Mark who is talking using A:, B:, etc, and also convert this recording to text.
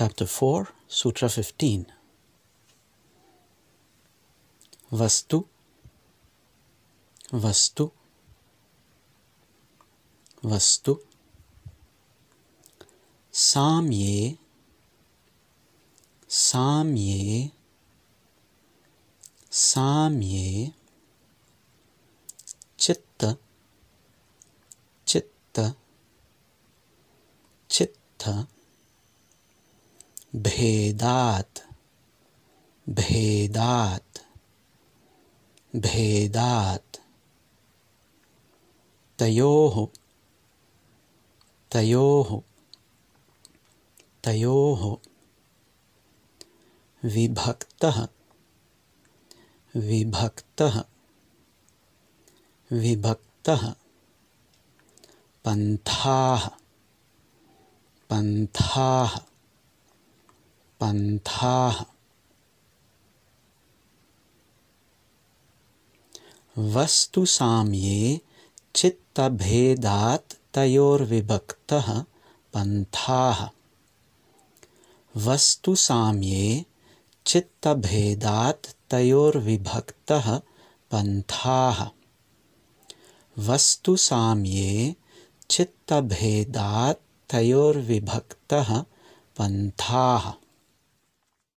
A: Chapter 4, Sutra 15. Vastu, Vastu, Vastu. Samye, Samye, Samye. Chitta, Chitta, Chitta. भेदात्। भेदात्। भेदात्। तयोः। तयोः। तयोः। विभक्तः। विभक्तः। विभक्तः। पन्थाः। पन्थाः पन्थाः। वस्तुसाम्ये चित्तभेदात् तयोर्विभक्तः पन्थाः। वस्तुसाम्ये चित्तभेदात् तयोर्विभक्तः पन्थाः। वस्तुसाम्ये चित्तभेदात् तयोर्विभक्तः पन्थाः